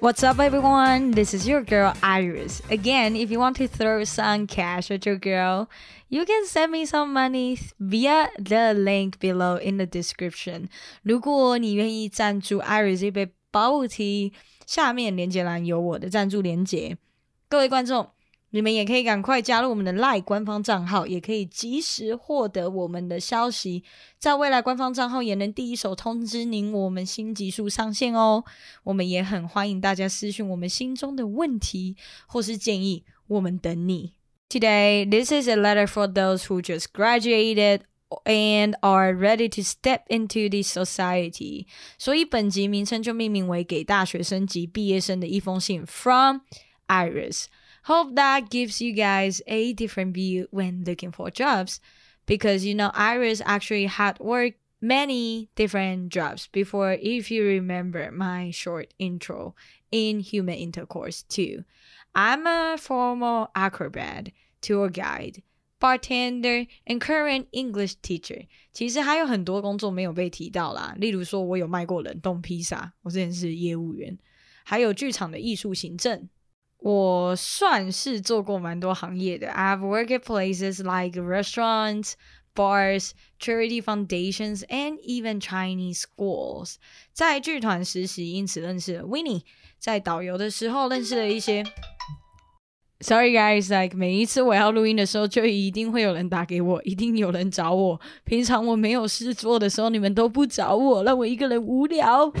What's up, everyone? This is your girl Iris. Again, if you want to throw some cash at your girl, you can send me some money via the link below in the description. 如果你愿意赞助 Iris 一杯 bubble tea，下面连接栏有我的赞助连接。各位观众。 你们也可以赶快加入我们的 Lie 官方账号，也可以及时获得我们的消息，在未来官方账号也能第一手通知您我们新集数上线哦。我们也很欢迎大家私讯我们心中的问题或是建议，我们等你。Today, this is a letter for those who just graduated and are ready to step into the society。所以本集名称就命名为给大学生及毕业生的一封信，from Iris。Hope that gives you guys a different view when looking for jobs because you know Iris actually had worked many different jobs before if you remember my short intro in human intercourse too. I'm a former acrobat, tour guide, bartender and current English teacher。其实还有很多工作没有被提到啦，例如说我有卖过冷冻披萨，我之前是业务员，还有剧场的艺术行政。 我算是做过蛮多行业的。I've worked at places like restaurants, bars, charity foundations, and even Chinese schools。在剧团实习，因此认识了 Winnie。在导游的时候认识了一些。Sorry guys, like 每一次我要录音的时候，就一定会有人打给我，一定有人找我。平常我没有事做的时候，你们都不找我，让我一个人无聊。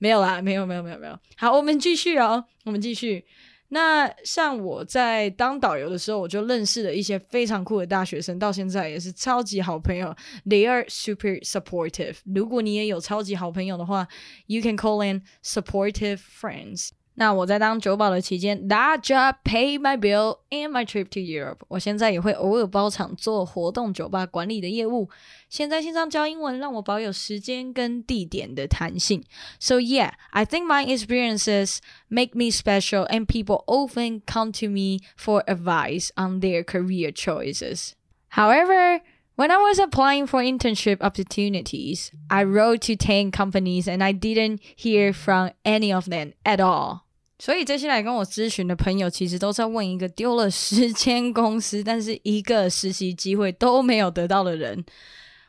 没有啦，没有，没有，没有，没有。好，我们继续哦，我们继续。那像我在当导游的时候，我就认识了一些非常酷的大学生，到现在也是超级好朋友。They are super supportive。如果你也有超级好朋友的话，you can call in supportive friends。那我在当酒保的期间，that job pay my bill and my trip to Europe。我现在也会偶尔包场做活动酒吧管理的业务。现在线上教英文，让我保有时间跟地点的弹性。So yeah, I think my experiences make me special, and people often come to me for advice on their career choices. However, when I was applying for internship opportunities, I wrote to 10 companies and I didn't hear from any of them at all. 所以接下来跟我咨询的朋友，其实都在问一个丢了十间公司，但是一个实习机会都没有得到的人，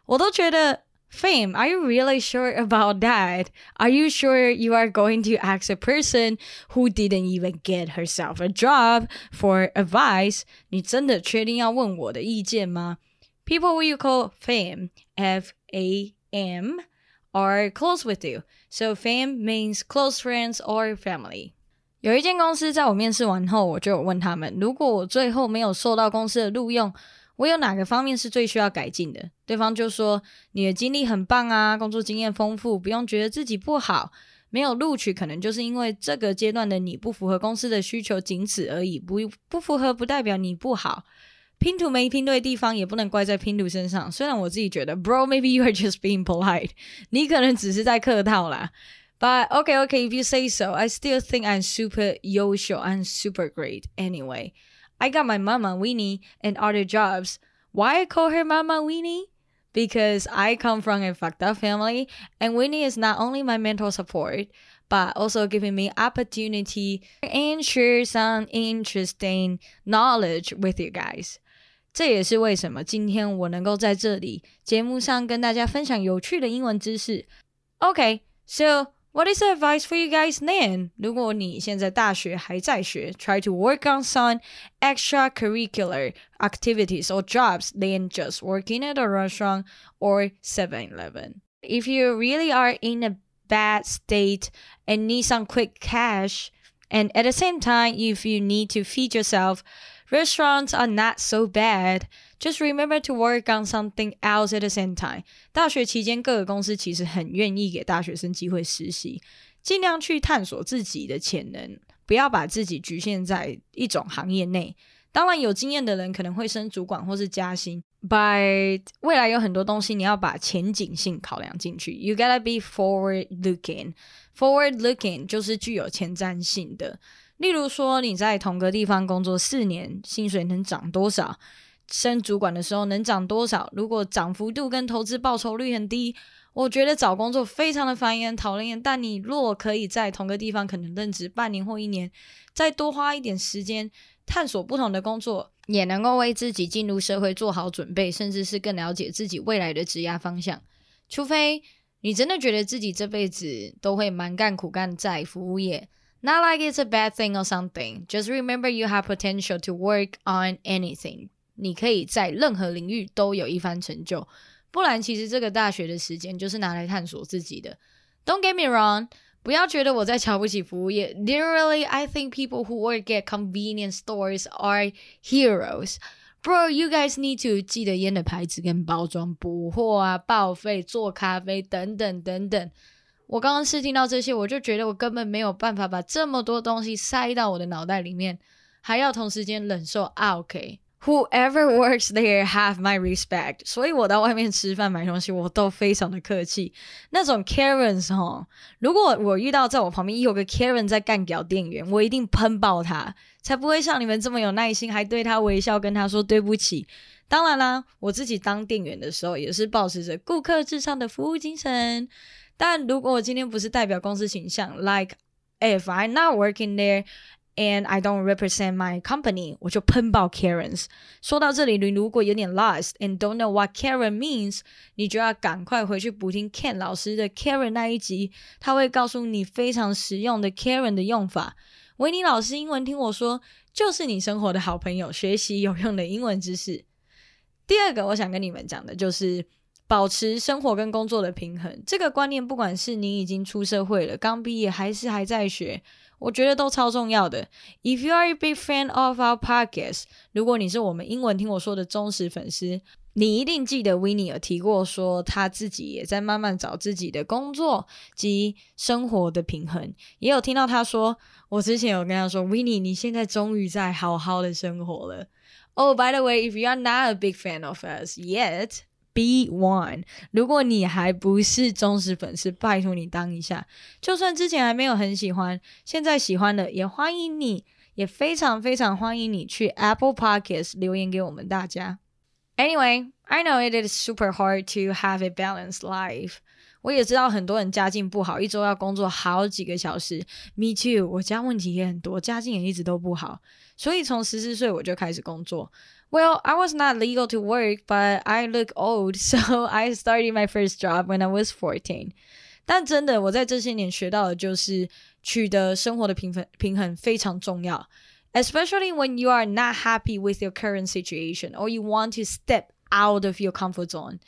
我都觉得。Fam, are you really sure about that? Are you sure you are going to ask a person who didn't even get herself a job for advice? 你真的确定要问我的意见吗？People who you call fam, F A M, are close with you. So fam means close friends or family. 有一间公司在我面试完后，我就有问他们，如果我最后没有受到公司的录用，我有哪个方面是最需要改进的？对方就说你的经历很棒啊，工作经验丰富，不用觉得自己不好。没有录取，可能就是因为这个阶段的你不符合公司的需求，仅此而已。不不符合不代表你不好。拼图没拼对地方，也不能怪在拼图身上。虽然我自己觉得，Bro，maybe you are just being polite，你可能只是在客套啦。But okay, okay, if you say so, I still think I'm super Yosho and super great anyway. I got my mama Winnie and other jobs. Why I call her mama Winnie? Because I come from a fucked up family and Winnie is not only my mental support, but also giving me opportunity and share some interesting knowledge with you guys. 这也是为什么今天我能够在这里节目上跟大家分享有趣的英文知识。Okay, so what is the advice for you guys then? 如果你现在大学还在学，try to work on some extracurricular activities or jobs than just working at a restaurant or 7-Eleven. If you really are in a bad state and need some quick cash, and at the same time, if you need to feed yourself, restaurants are not so bad. Just remember to work on something else at the same time。大学期间，各个公司其实很愿意给大学生机会实习，尽量去探索自己的潜能，不要把自己局限在一种行业内。当然，有经验的人可能会升主管或是加薪，but 未来有很多东西你要把前景性考量进去。You gotta be forward looking. Forward looking 就是具有前瞻性的。例如说，你在同个地方工作四年，薪水能涨多少？升主管的时候能涨多少？如果涨幅度跟投资报酬率很低，我觉得找工作非常的烦人、讨厌。但你若可以在同个地方可能任职半年或一年，再多花一点时间探索不同的工作，也能够为自己进入社会做好准备，甚至是更了解自己未来的职业方向。除非你真的觉得自己这辈子都会蛮干苦干在服务业。Not like it's a bad thing or something. Just remember you have potential to work on anything. 你可以在任何领域都有一番成就。不然，其实这个大学的时间就是拿来探索自己的。Don't get me wrong. 不要觉得我在瞧不起服务业。Literally, I think people who work at convenience stores are heroes. Bro, you guys need to 记得烟的牌子跟包装、补货啊、报废、做咖啡等等等等。我刚刚是听到这些，我就觉得我根本没有办法把这么多东西塞到我的脑袋里面，还要同时间忍受。OK Whoever works there have my respect。所以我到外面吃饭买东西，我都非常的客气。那种 Karens 哈，如果我遇到在我旁边有个 Karen 在干掉店员，我一定喷爆他，才不会像你们这么有耐心，还对他微笑，跟他说对不起。当然啦，我自己当店员的时候，也是保持着顾客至上的服务精神。但如果我今天不是代表公司形象，like if I'm not working there and I don't represent my company，我就喷爆 Karens。说到这里，你如果有点 lost and don't know what Karen means，你就要赶快回去补听 Ken 老师的 Karen 那一集，他会告诉你非常实用的 Karen 的用法。维尼老师英文听我说，就是你生活的好朋友，学习有用的英文知识。第二个，我想跟你们讲的就是。保持生活跟工作的平衡，这个观念，不管是你已经出社会了、刚毕业，还是还在学，我觉得都超重要的。If you are a big fan of our podcast，如果你是我们英文听我说的忠实粉丝，你一定记得 Winnie 有提过，说他自己也在慢慢找自己的工作及生活的平衡。也有听到他说，我之前有跟他说，Winnie，你现在终于在好好的生活了。Oh, by the way, if you are not a big fan of us yet. Be one。如果你还不是忠实粉丝，拜托你当一下。就算之前还没有很喜欢，现在喜欢的，也欢迎你，也非常非常欢迎你去 Apple Podcasts 留言给我们大家。Anyway, I know it is super hard to have a balanced life。我也知道很多人家境不好，一周要工作好几个小时。Me too，我家问题也很多，家境也一直都不好，所以从十四岁我就开始工作。Well, I was not legal to work, but I look old, so I started my first job when I was fourteen. 但真的，我在这些年学到的就是取得生活的平衡平衡非常重要，especially when you are not happy with your current situation or you want to step out of your comfort zone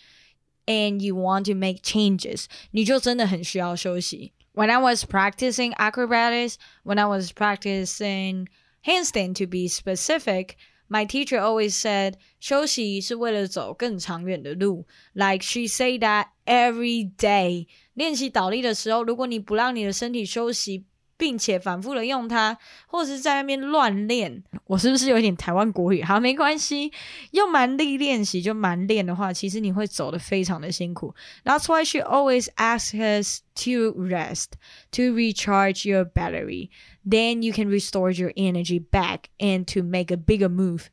and you want to make changes，你就真的很需要休息。When I was practicing acrobatics, when I was practicing handstand to be specific. My teacher always said，休息是为了走更长远的路。Like she say that every day。练习倒立的时候，如果你不让你的身体休息，并且反复的用它，或者是在那边乱练，我是不是有点台湾国语？好，没关系，用蛮力练习就蛮练的话，其实你会走的非常的辛苦。That's why she always asks us to rest, to recharge your battery. Then you can restore your energy back and to make a bigger move.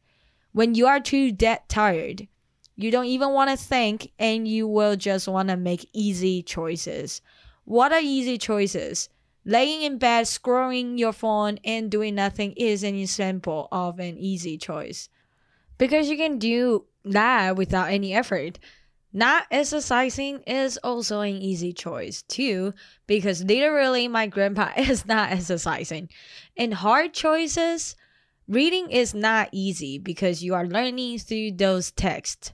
When you are too dead tired, you don't even want to think and you will just want to make easy choices. What are easy choices? Laying in bed, scrolling your phone, and doing nothing is an example of an easy choice. Because you can do that without any effort. Not exercising is also an easy choice too, because literally my grandpa is not exercising. And hard choices, reading is not easy because you are learning through those texts.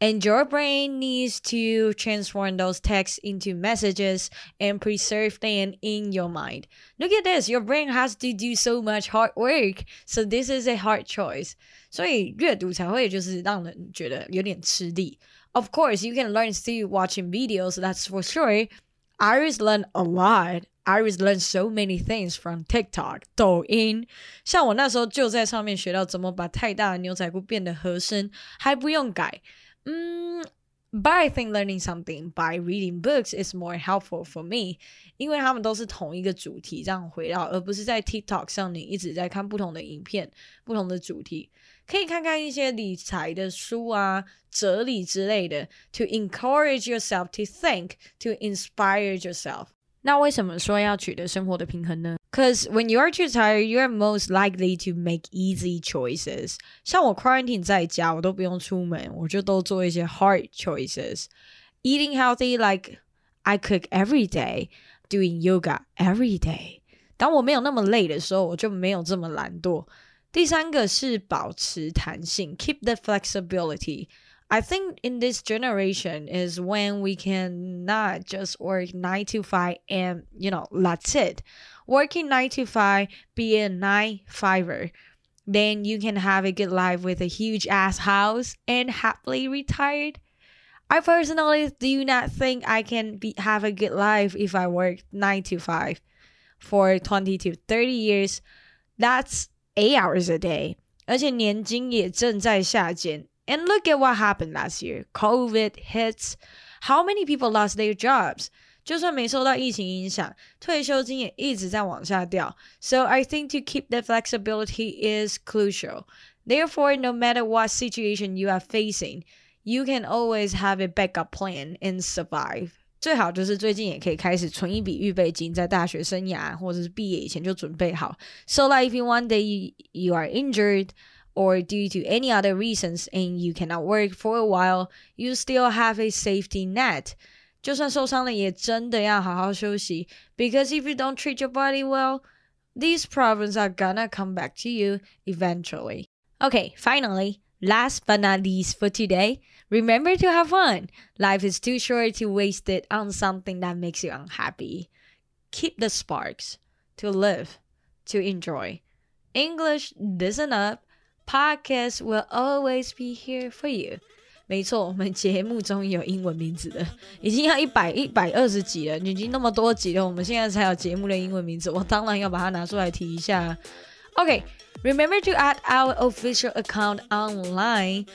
And your brain needs to transform those texts into messages and preserve them in your mind. Look at this, your brain has to do so much hard work. So this is a hard choice. 所以阅读才会就是让人觉得有点吃力。Of course, you can learn through watching videos, that's for sure. Iris learned a lot. Iris learned so many things from TikTok, 抖音。像我那时候就在上面学到怎么把太大的牛仔裤变得合身，还不用改。 Mm, But I think learning something by reading books is more helpful for me，因为他们都是同一个主题这样回到，而不是在 TikTok 上你一直在看不同的影片、不同的主题。可以看看一些理财的书啊、哲理之类的，to encourage yourself to think, to inspire yourself。那为什么说要取得生活的平衡呢 ？Cause when you are too tired, you are most likely to make easy choices。像我 quarantine 在家，我都不用出门，我就都做一些 hard choices。Eating healthy, like I cook every day, doing yoga every day。当我没有那么累的时候，我就没有这么懒惰。第三个是保持弹性，keep the flexibility。I think in this generation is when we can not just work nine to five and you know that's it. Working nine to five, be a nine fiver, then you can have a good life with a huge ass house and happily retired. I personally do not think I can be, have a good life if I work nine to five for 20 to 30 years. That's eight hours a day. 而且年金也正在下减 and look at what happened last year. COVID hits. How many people lost their jobs? 就算没受到疫情影响，退休金也一直在往下掉。So I think to keep the flexibility is crucial. Therefore, no matter what situation you are facing, you can always have a backup plan and survive. 最好就是最近也可以开始存一笔预备金，在大学生涯或者是毕业以前就准备好。So like if one day you, you are injured or due to any other reasons and you cannot work for a while, you still have a safety net. 就算受伤了，也真的要好好休息。Because if you don't treat your body well, these problems are gonna come back to you eventually. Okay, finally, last but not least for today, remember to have fun. Life is too short to waste it on something that makes you unhappy. Keep the sparks to live, to enjoy. English, listen up Podcast will always be here for you。 没错，我们节目终于有英文名字了，已经要一百一百二十集了，已经那么多集了，我们现在才有节目的英文名字，我当然要把它拿出来提一下。OK，remember to add our official account online.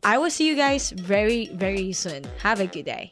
I will see you guys very, very soon. Have a good day.